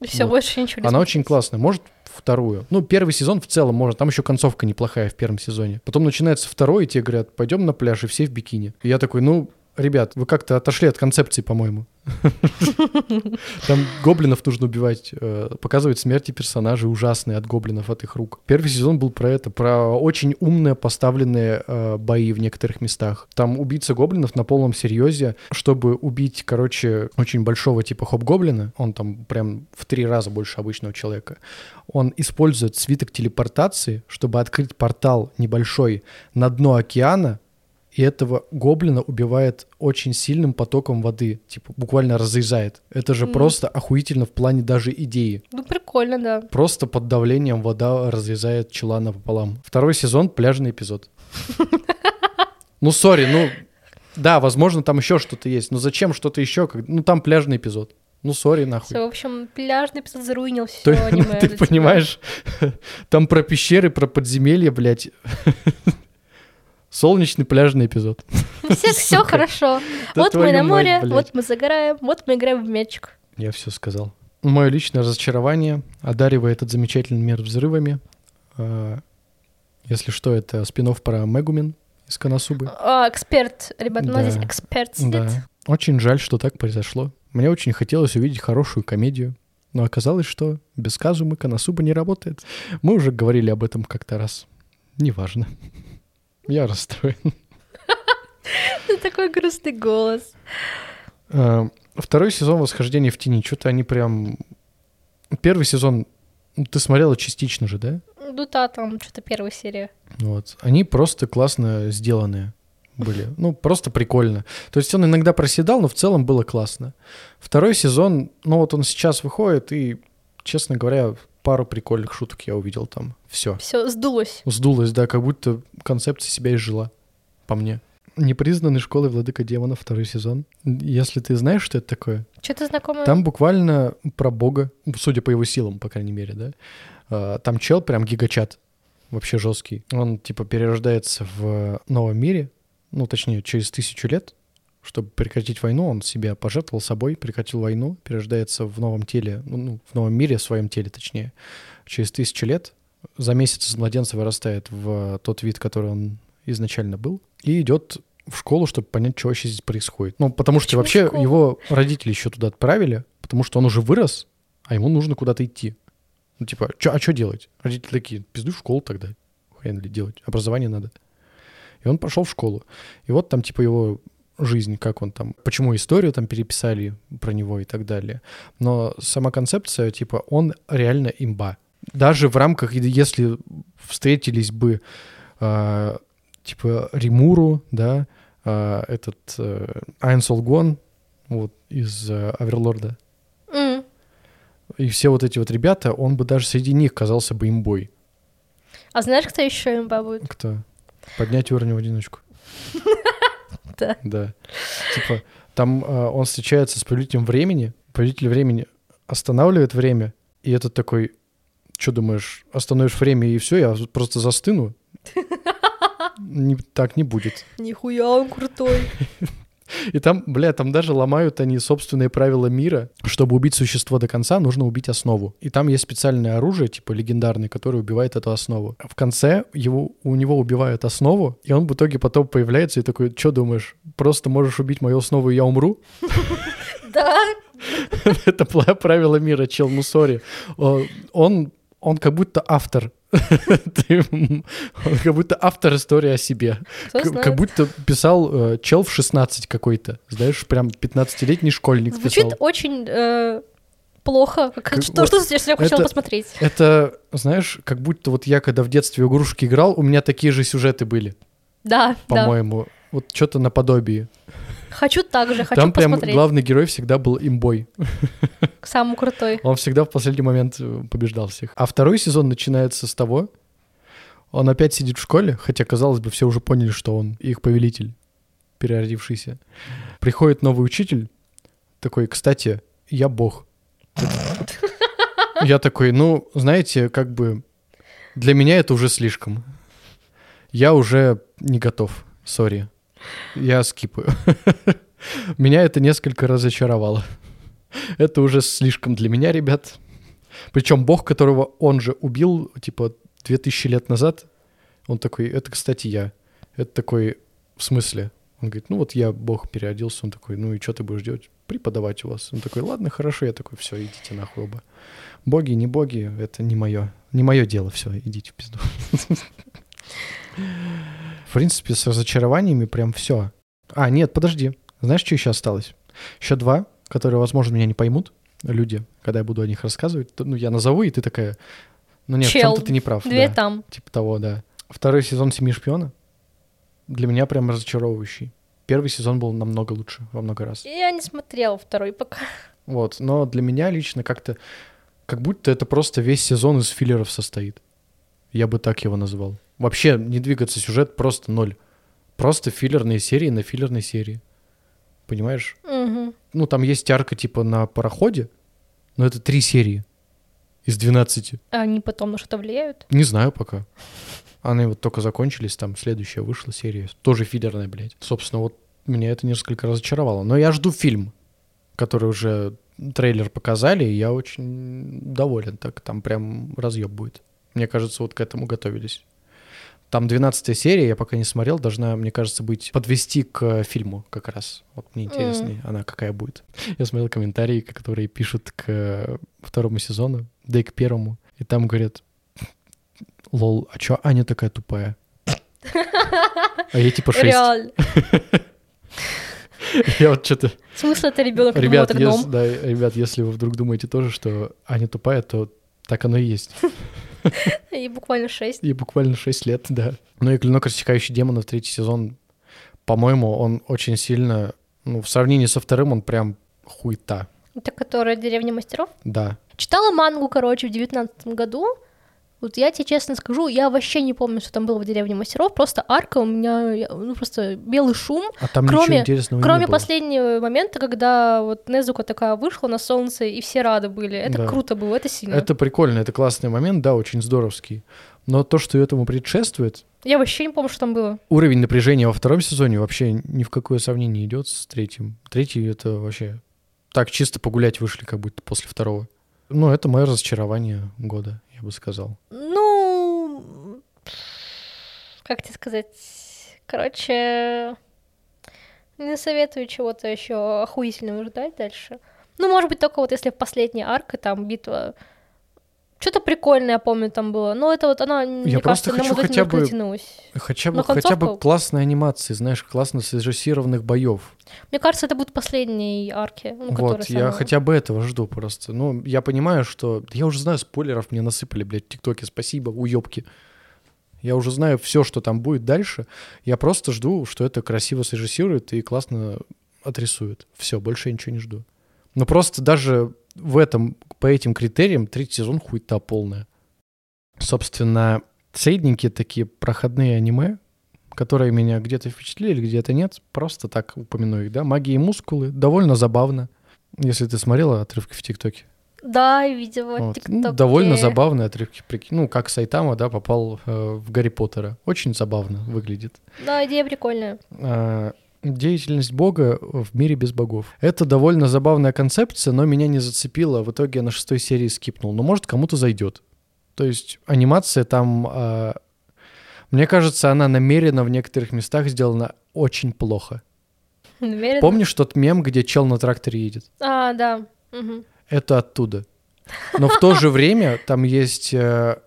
Все, Вот. больше ничего не Она смотреть. очень классная. Может, вторую. Ну, первый сезон в целом можно. Там еще концовка неплохая в первом сезоне. Потом начинается второй, и тебе говорят, пойдем на пляж, и все в бикини. И я такой, ну, ребят, вы как-то отошли от концепции, по-моему. <laughs> Там гоблинов нужно убивать, э, показывать смерти персонажей ужасные от гоблинов, от их рук. Первый сезон был про это, про очень умные поставленные э, бои в некоторых местах. Там убийца гоблинов на полном серьезе, чтобы убить, короче, очень большого типа хоп-гоблина, он там прям в три раза больше обычного человека, он использует свиток телепортации, чтобы открыть портал небольшой на дно океана, и этого гоблина убивает очень сильным потоком воды, типа буквально разрезает. Это же Мгм. просто охуительно в плане даже идеи. Ну, прикольно, да. Просто под давлением вода разрезает чела напополам. Второй сезон пляжный эпизод. <laughs> Ну, сори, ну да, возможно, там еще что-то есть. Но зачем что-то еще? Ну, там пляжный эпизод. Ну, сори, нахуй. Все, в общем, пляжный эпизод заруинил все <laughs> аниме. Ты тебя. понимаешь, <laughs> там про пещеры, про подземелья, блядь. Солнечный пляжный эпизод. Все хорошо. Да Вот мы на море, вот мы загораем, вот мы играем в мячик. Я все сказал. Мое личное разочарование одаривает этот замечательный мир взрывами. А, Если что, это спин про Мегумин из Коносубы. А, эксперт, ребята, у нас здесь эксперт сидит. Да. Очень жаль, что так произошло. Мне очень хотелось увидеть хорошую комедию. Но оказалось, что без Казумы Коносуба не работает. Мы уже говорили об этом как-то раз. Неважно. Я расстроен. <laughs> Такой грустный голос. Э, Второй сезон «Восхождение в тени». Что-то они прям... Первый сезон ну, ты смотрела частично же, да? Ну да, там что-то первая серия. Вот. Они просто классно сделанные были. Ну, просто прикольно. То есть он иногда проседал, но в целом было классно. Второй сезон, ну вот он сейчас выходит, и, честно говоря, пару прикольных шуток я увидел там. Все. Все, сдулось. Сдулось, да, как будто концепция себя изжила, по мне. Непризнанный школой владыка демонов второй сезон. Если ты знаешь, что это такое, Что-то знакомое. там буквально про бога, судя по его силам, по крайней мере, да. А, Там чел прям гигачат, вообще жесткий. Он типа перерождается в новом мире, ну точнее через тысячу лет, чтобы прекратить войну, он себя пожертвовал собой, прекратил войну, перерождается в новом теле, ну, ну, в новом мире, в своем теле точнее, через тысячу лет. За месяц из младенца вырастает в тот вид, который он изначально был, и идет в школу, чтобы понять, что вообще здесь происходит. Ну, потому что Почему вообще школу? его родители еще туда отправили, потому что он уже вырос, а ему нужно куда-то идти. Ну, типа, чё, а что делать? Родители такие, пиздуй в школу тогда. Хрен ли делать? Образование надо. И он пошел в школу. И вот там, типа, его жизнь, как он там, почему историю там переписали про него и так далее. Но сама концепция, типа, он реально имба. Даже в рамках, если встретились бы, э, типа, Римуру, да, э, этот э, Айн Солгон, вот, из э, Аверлорда, М. и все вот эти вот ребята, он бы даже среди них казался бы имбой. А знаешь, кто еще имба будет? Кто? Поднять уровень в одиночку. <laughs> <laughs> Да. Да. Типа, там э, он встречается с повелителем времени, повелитель времени останавливает время, и этот такой, что думаешь, остановишь время и все, я просто застыну? <laughs> Не- так не будет. Нихуя он крутой. <laughs> <laughs> И там, бля, там даже ломают они собственные правила мира. Чтобы убить существо до конца, нужно убить основу. И там есть специальное оружие, типа легендарное, которое убивает эту основу. В конце его, у него убивают основу, и он в итоге потом появляется и такой, что думаешь, просто можешь убить мою основу, и я умру? <laughs> Да. <laughs> Это правило мира, чел, ну сори. О, Он, он как будто автор. <laughs> Ты, Он как будто автор истории о себе. Как будто писал э, чел в 16 какой-то. Знаешь, прям 15-летний школьник Звучит писал. очень э, плохо. Как- Как- что, вот что я хотела это- посмотреть? Это, знаешь, как будто вот я когда в детстве в игрушки играл, у меня такие же сюжеты были, Да, да. по-моему. Вот что-то наподобие. Хочу так же, хочу Там прям посмотреть. главный герой всегда был имбой. Самый крутой. Он всегда в последний момент э, побеждал всех. А второй сезон начинается с того, он опять сидит в школе, хотя, казалось бы, все уже поняли, что он их повелитель, переродившийся. Приходит новый учитель, такой, кстати, я бог. Я такой, ну, знаете, как бы для меня это уже слишком. Я уже не готов, сори. Я скипаю. <laughs> Меня это несколько разочаровало. Это уже слишком для меня, ребят. Причем бог, которого он же убил, типа, 2000 лет назад, он такой, это, кстати, я. Это такой, в смысле? Он говорит, ну вот я бог переоделся. Он такой, ну и что ты будешь делать? Преподавать у вас. Он такой, ладно, хорошо. Я такой, все, идите нахуй оба. Боги, не боги, это не мое. Не мое дело, все, идите в пизду. <laughs> В принципе, с разочарованиями прям все. А, нет, подожди. Знаешь, что еще осталось? Еще два, которые, возможно, меня не поймут люди, когда я буду о них рассказывать. Ну, я назову, и ты такая... Ну нет, в Чел, чем-то ты не прав. Две да. там. Типа того, да. Второй сезон «Семи шпиона» для меня прям разочаровывающий. Первый сезон был намного лучше, во много раз. Я не смотрела второй пока. Вот, но для меня лично как-то... Как будто это просто весь сезон из филлеров состоит. Я бы так его назвал. Вообще не двигаться сюжет просто ноль. Просто филлерные серии на филлерной серии. Понимаешь? Мгм. Ну, там есть арка типа на пароходе, но это три серии из 12. А они потом на что-то влияют? Не знаю пока. Они вот только закончились, там следующая вышла серия. Тоже филлерная, блядь. Собственно, вот меня это несколько разочаровало. Но я жду фильм, который уже трейлер показали, и я очень доволен. Так там прям разъеб будет. Мне кажется, вот к этому готовились. Там 12 серия, я пока не смотрел, должна, мне кажется, быть подвести к фильму как раз. Вот мне интересно, она какая будет. Я смотрел комментарии, которые пишут к второму сезону, да и к первому. И там говорят, лол, а чё Аня такая тупая? А я типа 6. Реально. Я вот что-то... Смысл это ребенок Ребят, ес- да, ребят, если вы вдруг думаете тоже, что Аня тупая, то так оно и есть. <laughs> И буквально шесть. И буквально 6 лет, да. Ну и «Клинок рассекающий демонов» третий сезон, по-моему, он очень сильно... Ну, в сравнении со вторым он прям хуйта. Это которая «Деревня мастеров». Да. Читала мангу, короче, в девятнадцатом году. Вот я тебе честно скажу, я вообще не помню, что там было в «Деревне мастеров». Просто арка у меня, ну, просто белый шум. А там Кроме- ничего интересного Кроме последнего момента, когда вот Незука такая вышла на солнце, и все рады были. Это Да. круто было, это сильно. Это прикольно, это классный момент, да, очень здоровский. Но то, что этому предшествует, Я вообще не помню, что там было. уровень напряжения во втором сезоне вообще ни в какое сравнение идет с третьим. Третий это вообще так чисто погулять вышли, как будто после второго. Ну, это мое разочарование года, я бы сказал. Ну, как тебе сказать? Короче, не советую чего-то еще охуительного ждать дальше. Ну, может быть, только вот если в последней арка, там, битва... Что-то прикольное, я помню, там было. Но это вот она, мне просто кажется, на хочу мудоть хотя бы- затянулась. Хотя бы, Но хотя бы классной анимации, знаешь, классно срежиссированных боев. Мне кажется, это будет последней арки. Ну, вот, я самая- хотя бы этого жду просто. Ну, я понимаю, что... Я уже знаю, спойлеров мне насыпали, блядь, в ТикТоке. Спасибо, уёбки. Я уже знаю все, что там будет дальше. Я просто жду, что это красиво срежиссирует и классно отрисует. Все, больше я ничего не жду. Но просто даже в этом, по этим критериям, третий сезон хуйта полная. Собственно, средненькие такие проходные аниме, которые меня где-то впечатлили, где-то нет. Просто так упомяну их, да. Магия и мускулы. Довольно забавно. Если ты смотрела отрывки в ТикТоке. Да, видела Вот. Ну, довольно забавные отрывки. Ну, как Сайтама, да, попал э, в Гарри Поттера. Очень забавно выглядит. Да, идея прикольная. А, Деятельность Бога в мире без богов. Это довольно забавная концепция, но меня не зацепило. В итоге я на шестой серии скипнул. Но может кому-то зайдет. То есть анимация там, а, мне кажется, она намеренно в некоторых местах сделана очень плохо. Намеренно. Помнишь тот мем, где чел на тракторе едет? А, да. Мгм. Это оттуда. Но в то же время там есть э,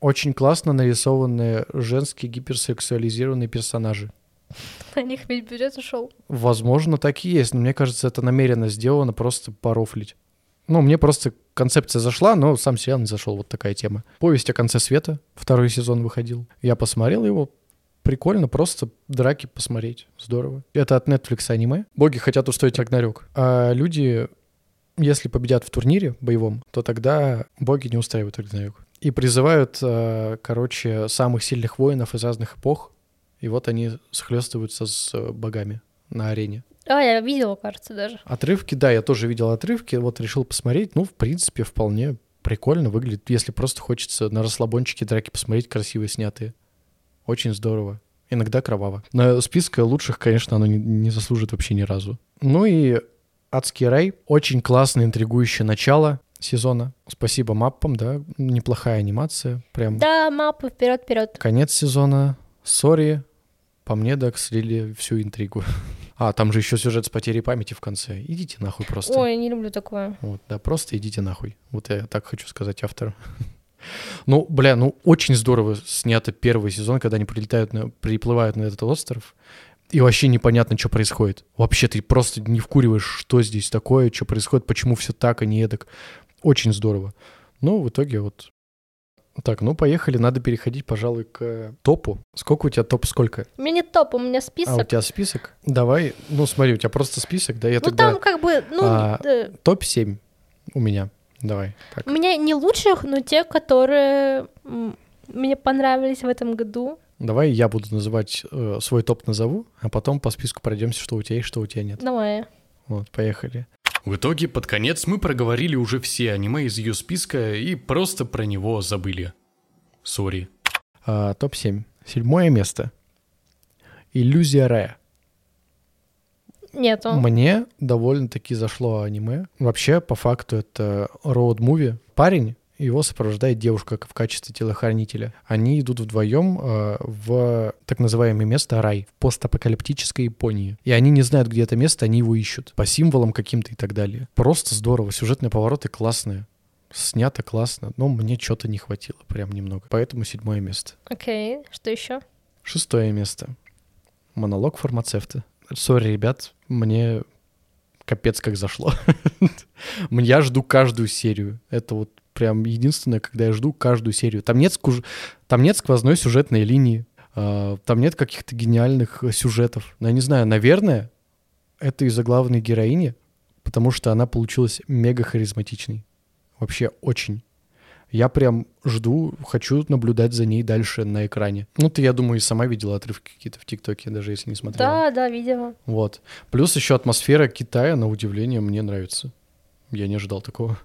очень классно нарисованные женские гиперсексуализированные персонажи. <laughs> На них ведь бюджет ушел. Возможно, так и есть, но мне кажется, это намеренно сделано просто порофлить. Ну, мне просто концепция зашла, но сам сериал не зашел. Вот такая тема. Повесть о конце света. Второй сезон выходил. Я посмотрел его. Прикольно, просто драки посмотреть. Здорово. Это от Netflix аниме. Боги хотят устроить Рагнарёк. А люди, если победят в турнире боевом, то тогда боги не устраивают Рагнарёк. И призывают, э, короче, самых сильных воинов из разных эпох. И вот они схлестываются с э, богами на арене. А, я видела, кажется, даже. Отрывки, да, я тоже видел отрывки, вот решил посмотреть. Ну, в принципе, вполне прикольно выглядит, если просто хочется на расслабончике драки посмотреть, красивые снятые. Очень здорово. Иногда кроваво. Но списка лучших, конечно, оно не, не заслужит вообще ни разу. Ну и «Адский рай». Очень классное, интригующее начало сезона. Спасибо маппам, да, неплохая анимация. Прям Да, мапы вперед, вперед. конец сезона. Сори, по мне, да, слили всю интригу. <laughs> А, там же еще сюжет с потерей памяти в конце. Идите нахуй просто. Ой, не люблю такое. Вот, да, просто идите нахуй. Вот я так хочу сказать автору. <laughs> Ну, бля, ну очень здорово снято первый сезон, когда они прилетают, на, приплывают на этот остров, и вообще непонятно, что происходит. Вообще ты просто не вкуриваешь, что здесь такое, что происходит, почему все так, а не эдак. Очень здорово. Ну, в итоге вот... Так, ну поехали, надо переходить, пожалуй, к топу. Сколько у тебя топ, сколько? У меня не топ, у меня А, у список. тебя список? Давай, ну смотри, у тебя просто список, да, я ну, тогда... там как бы, ну, а, э, Топ-7 у меня. Давай. Так. у меня не лучших, но те, которые мне понравились в этом году. Давай я буду называть э, свой топ назову, а потом по списку пройдемся, что у тебя есть, что у тебя нет. Давай. Вот, поехали. В итоге, под конец мы проговорили уже все аниме из ее списка и просто про него забыли. Sorry. А, топ-7. Седьмое место. Иллюзия рая. Нету. Мне довольно-таки зашло аниме. Вообще, по факту, это роуд-муви. Парень, его сопровождает девушка в качестве телохранителя. Они идут вдвоем э, в так называемое место рай, в постапокалиптической Японии. И они не знают, где это место, они его ищут. По символам каким-то и так далее. Просто здорово. Сюжетные повороты классные. Снято классно, но мне что-то не хватило прям немного. Поэтому седьмое место. Окей, что еще? Шестое место. Монолог фармацевта. Сори, ребят, мне капец как зашло. <laughs> Я жду каждую серию. Это вот прям единственное, когда я жду каждую серию. Там нет, скуж... там нет сквозной сюжетной линии, а, там нет каких-то гениальных сюжетов. Но я не знаю, наверное, это из-за главной героини, потому что она получилась мега харизматичной. Вообще очень. Я прям жду, хочу наблюдать за ней дальше на экране. Ну, ты, я думаю, и сама видела отрывки какие-то в ТикТоке, даже если не смотрела. Да, да, видела. Вот. Плюс еще атмосфера Китая, на удивление, мне нравится. Я не ожидал такого.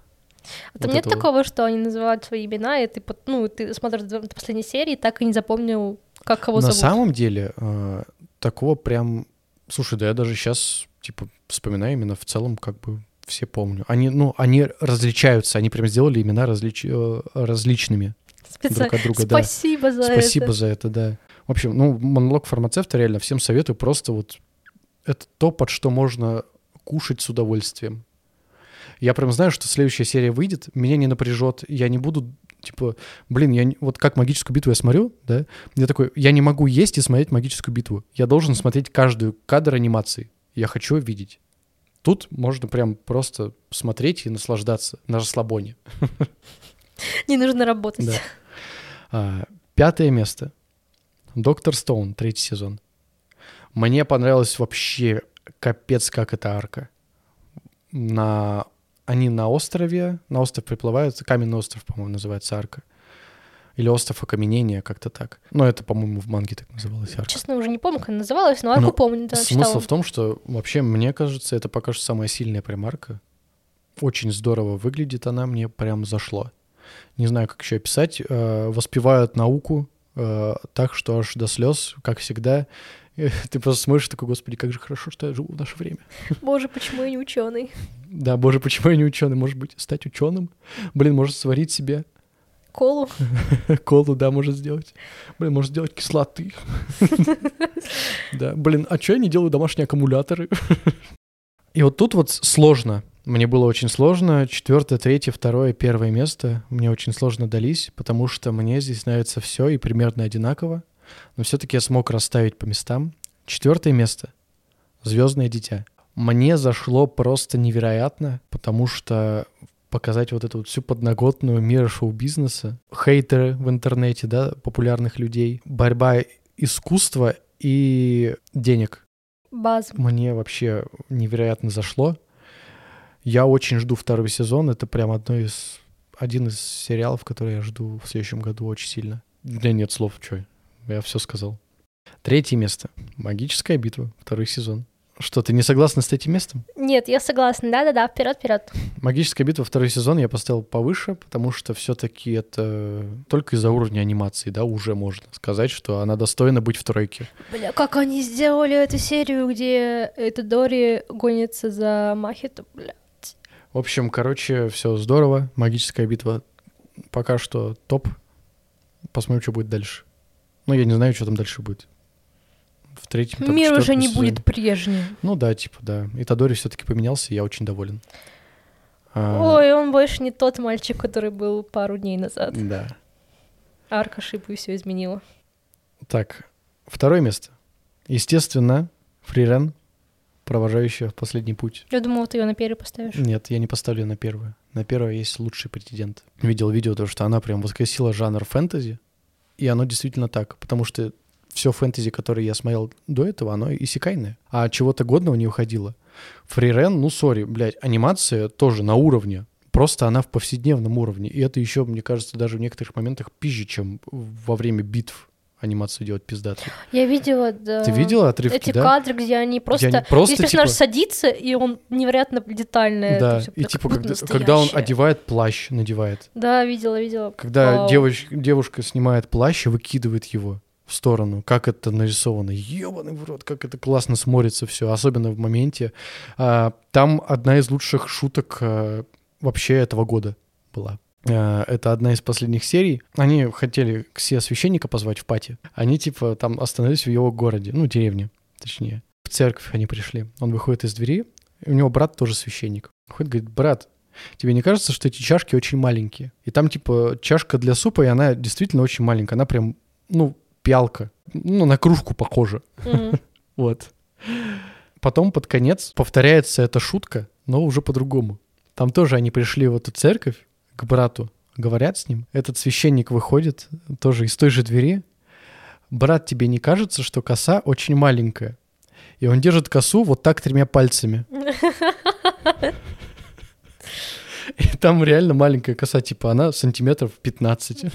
А там вот нет этого. такого, что они называют свои имена, и ты, ну, ты смотришь до последней серии, так и не запомнил, как кого на зовут. На самом деле, э, такого прям... Слушай, да я даже сейчас, типа, вспоминаю именно в целом, как бы все помню. Они, ну, они различаются, они прям сделали имена различ... Э, различными Специально. друг от друга. Спасибо да. за Спасибо это. Спасибо за это, да. В общем, ну, монолог фармацевта реально всем советую просто вот это то, под что можно кушать с удовольствием. Я прям знаю, что следующая серия выйдет, меня не напряжет, я не буду, типа, блин, я не, вот как магическую битву я смотрю, да, я такой, я не могу есть и смотреть магическую битву. Я должен смотреть каждую кадр анимации. Я хочу видеть. Тут можно прям просто смотреть и наслаждаться на расслабоне. <laughs> Не нужно работать. Да. А, пятое место. Доктор Стоун, третий сезон. Мне понравилось вообще капец, как эта арка. На... Они на острове, на остров приплывают, каменный остров, по-моему, называется арка. Или остров окаменения, как-то так. Но это, по-моему, в манге так называлось арка. Честно, уже не помню, как она называлась, но арку но помню, да, Смысл читала. в том, что вообще, мне кажется, это пока что самая сильная прям арка. Очень здорово выглядит она, мне прям зашло. Не знаю, как еще описать. Э, воспевают науку э, так, что аж до слез, как всегда. <laughs> Ты просто смотришь такой, господи, как же хорошо, что я живу в наше время. <laughs> Боже, почему я не ученый? Да, боже, почему я не ученый? Может быть, стать ученым? Блин, может сварить себе Колу. <laughs> Колу, да, может сделать. Блин, может сделать кислоты. Да, блин, а что я не делаю домашние аккумуляторы? И вот тут вот сложно. Мне было очень сложно. Четвертое, третье, второе, первое место мне очень сложно дались, потому что мне здесь нравится все и примерно одинаково. Но все-таки я смог расставить по местам. Четвертое место. Звездное дитя. Мне зашло просто невероятно, потому что показать вот эту вот всю подноготную мира шоу-бизнеса, хейтеры в интернете, да, популярных людей, борьба искусства и денег. База. Мне вообще невероятно зашло. Я очень жду второй сезон. Это прям одно из, один из сериалов, который я жду в следующем году очень сильно. Да нет слов, что я все сказал. Третье место. Магическая битва, второй сезон. Что, ты не согласна с этим местом? Нет, я согласна. Да-да-да, вперед, вперед. Магическая битва второй сезон я поставил повыше, потому что все-таки это только из-за уровня анимации, да, уже можно сказать, что она достойна быть в тройке. Бля, как они сделали эту серию, где это Дори гонится за Махиту, блядь. В общем, короче, все здорово. Магическая битва пока что топ. Посмотрим, что будет дальше. Ну, я не знаю, что там дальше будет в третьем там, Мир уже не сезоне. будет прежним. Ну да, типа, да. И Тадори все-таки поменялся, и я очень доволен. А... Ой, он больше не тот мальчик, который был пару дней назад. Да. Арка шипу все изменила. Так, второе место. Естественно, Фрирен, провожающая в последний путь. Я думала, ты ее на первый поставишь. Нет, я не поставлю на первую. На первое есть лучший претендент. Видел видео, то, что она прям воскресила жанр фэнтези, и оно действительно так, потому что все фэнтези, которое я смотрел до этого, оно исекайное. А чего-то годного не уходило. Фрирен, ну, сори, блядь, анимация тоже на уровне. Просто она в повседневном уровне. И это еще, мне кажется, даже в некоторых моментах пизже, чем во время битв анимацию делать пиздатую. Я видела, да. Ты видела отрывки, Эти да? кадры, где они просто... Где они просто Здесь персонаж типа... садится, и он невероятно детальный. Да, и типа, когда, <laughs> когда он одевает плащ, надевает. Да, видела, видела. Когда девоч... девушка снимает плащ и выкидывает его в сторону, как это нарисовано. Ёбаный в рот, как это классно смотрится все, особенно в моменте. А, там одна из лучших шуток а, вообще этого года была. А, это одна из последних серий. Они хотели все священника позвать в пати. Они типа там остановились в его городе, ну, деревне, точнее. В церковь они пришли. Он выходит из двери, у него брат тоже священник. Выходит, говорит, брат, тебе не кажется, что эти чашки очень маленькие? И там типа чашка для супа, и она действительно очень маленькая. Она прям, ну, пиалка. Ну, на кружку похожа. Mm-hmm. <laughs> вот. потом под конец повторяется эта шутка, но уже по-другому. Там тоже они пришли в эту церковь к брату, говорят с ним. Этот священник выходит тоже из той же двери. Брат, тебе не кажется, что коса очень маленькая? И он держит косу вот так тремя пальцами. И там реально маленькая коса, типа она сантиметров 15. <laughs>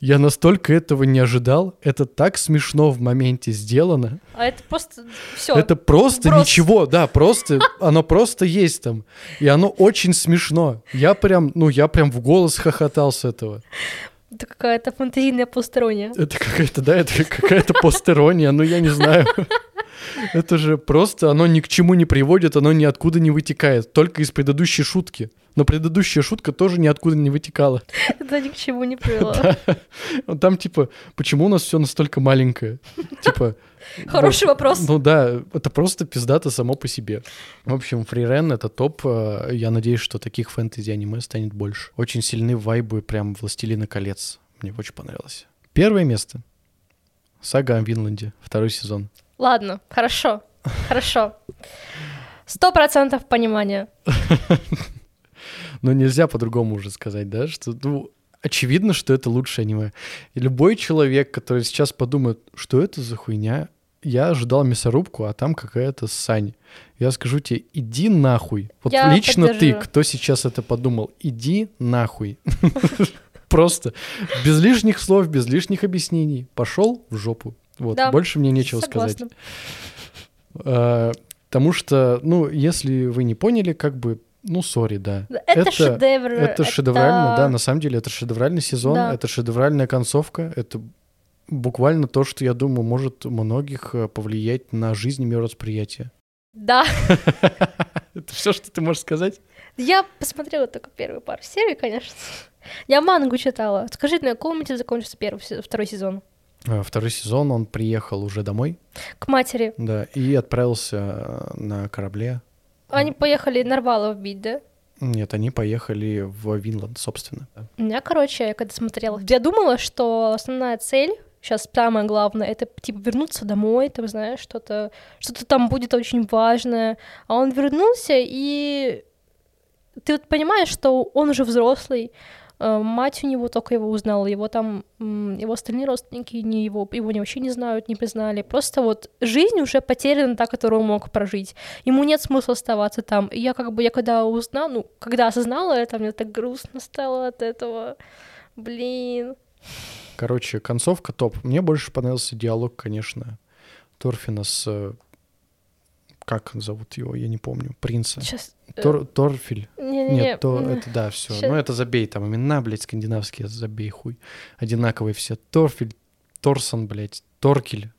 Я настолько этого не ожидал. Это так смешно в моменте сделано. А это просто все. Это просто Брос. ничего, да, просто <laughs> оно просто есть там. И оно очень смешно. Я прям, ну, я прям в голос хохотал с этого. Это какая-то фантазийная посторонняя. Это какая-то, да, это какая-то постерония, ну я не знаю. Это же просто, оно ни к чему не приводит, оно ниоткуда не вытекает, только из предыдущей шутки. Но предыдущая шутка тоже ниоткуда не вытекала. Это ни к чему не привело. Там типа, почему у нас все настолько маленькое? Типа... <laughs> Хороший вот, вопрос. Ну да, это просто пиздато само по себе. В общем, Фрирен — это топ. э, Я надеюсь, что таких фэнтези-аниме станет больше. Очень сильны вайбы прям «Властелина колец». Мне очень понравилось. Первое место. Сага о Винланде, второй сезон. Ладно, хорошо, хорошо. Сто процентов понимания. <laughs> Но нельзя по-другому уже сказать, да, что, ну, очевидно, что это лучшее аниме. И любой человек, который сейчас подумает, что это за хуйня, я ожидал мясорубку, а там какая-то сань. Я скажу тебе, иди нахуй. Вот Я лично ты, поддерживаю. кто сейчас это подумал, иди нахуй. <laughs> Просто без лишних слов, без лишних объяснений. Пошел в жопу. Вот, Да, больше мне нечего сказать. Согласна. А, Потому что, ну, если вы не поняли, как бы, ну, сори, да. Это, Это- шедевр. Это шедеврально, да, на самом деле это шедевральный сезон, Да. это шедевральная концовка, это буквально то, что, я думаю, может многих э, повлиять на жизнь и мировосприятие. Да. <laughs> Это все, что ты можешь сказать? Я посмотрела только первую пару серий, конечно. Я мангу читала. Скажи, на каком моменте закончится первый, второй сезон? А, Второй сезон, он приехал уже домой, К матери. да, и отправился э, на корабле. Они поехали Нарвалов бить, да? Нет, они поехали в Винланд, собственно. У меня, короче, я когда смотрела, я думала, что основная цель сейчас самое главное, это типа вернуться домой, там, знаешь, что-то, что-то там будет очень важное. А он вернулся, и ты вот понимаешь, что он уже взрослый, э, мать у него только его узнала, его там, его остальные родственники не его, его не- вообще не знают, не признали. Просто вот жизнь уже потеряна та, которую он мог прожить. Ему нет смысла оставаться там. И я как бы, я когда узнала, ну, когда осознала это, мне так грустно стало от этого. Блин. Короче, концовка топ. Мне больше понравился диалог, конечно, Торфина с... э, Как зовут его, я не помню, принца. Сейчас... э, Тор, Торфиль. Не-не-не. Нет, то м, это да, все. щас- Ну это забей, там имена, блядь, скандинавские, забей хуй. Одинаковые все. Торфиль, Торсон, блядь, Торкель.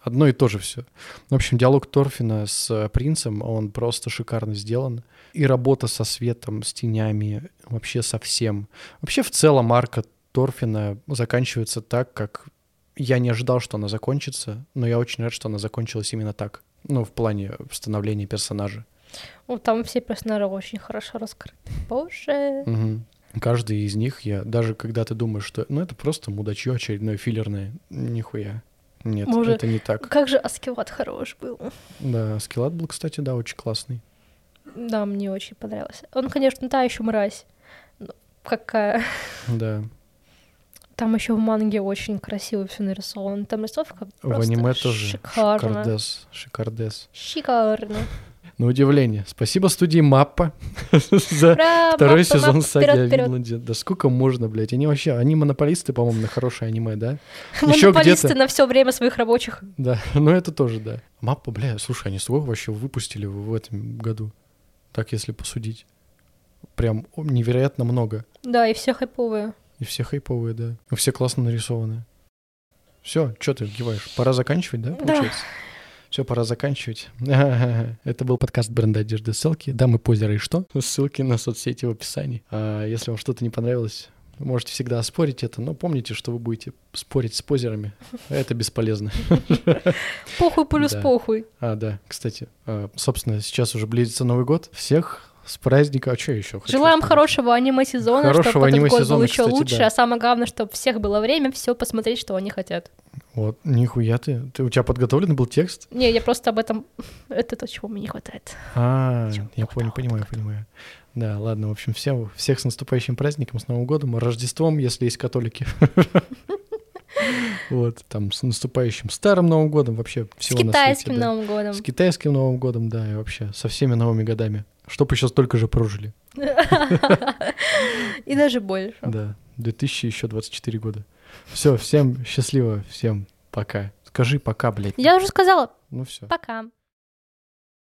Одно и то же все. В общем, диалог Торфина с э, принцем, он просто шикарно сделан. И работа со светом, с тенями, вообще со всем. Вообще в целом арка Торфина заканчивается так, как я не ожидал, что она закончится, но я очень рад, что она закончилась именно так. Ну, в плане становления персонажа. Ну, там все персонажи очень хорошо раскрыты. Боже. Мгм. Каждый из них, я даже когда ты думаешь, что ну это просто мудачье очередное филлерное, нихуя. Нет, Может, это не так. Как же Аскелат хорош был. Да, скиллат был, кстати, да, очень классный. Да, мне очень понравился. Он, конечно, та еще мразь. Ну, какая. Да. Там еще в манге очень красиво все нарисовано. Там рисовка В просто аниме тоже шикарно. шикардес, шикардес. Шикарно. На удивление. Спасибо студии Маппа <laughs> за Ура, второй маппа, сезон маппа, саги вперед. Винланде. Да сколько можно, блядь? Они вообще, они монополисты, по-моему, на хорошее аниме, да? Еще <laughs> Монополисты на все время своих рабочих. Да, <laughs> ну это тоже, да. Маппа, бля, слушай, они сколько вообще выпустили в в этом году? Так, если посудить. Прям невероятно много. Да, и все хайповые. И все хайповые, да. И все классно нарисованы. Все, что ты вгиваешь? Пора заканчивать, да, Да. получается? Все, пора заканчивать. <laughs> Это был подкаст бренда одежды ссылки. Дамы, позеры и что? Ссылки на соцсети в описании. А если вам что-то не понравилось, вы можете всегда оспорить это, но помните, что вы будете спорить с позерами. <laughs> Это бесполезно. Похуй плюс Да. похуй. А, да, кстати, а, собственно, сейчас уже близится Новый год. Всех с праздником. А что еще? Желаем сказать? хорошего аниме-сезона, Хорошего чтобы этот год был еще кстати, лучше, да. а самое главное, чтобы всех было время все посмотреть, что они хотят. Вот, нихуя ты. ты. У тебя подготовлен был текст? Не, я просто об этом... <laughs> Это то, чего мне не хватает. А, я понял, понимаю, понимаю. Да, ладно, в общем, всем, всех с наступающим праздником, с Новым годом, Рождеством, если есть католики. <laughs> Вот, там, с наступающим Старым Новым годом, вообще С всего на свете, китайским да. Новым годом. С китайским Новым годом, да, и вообще со всеми новыми годами. Чтоб еще столько же прожили. <laughs> И даже больше. Да, 2000 еще 24 года. Все, всем счастливо, всем пока. Скажи пока, блядь. Я уже сказала, Ну все. пока.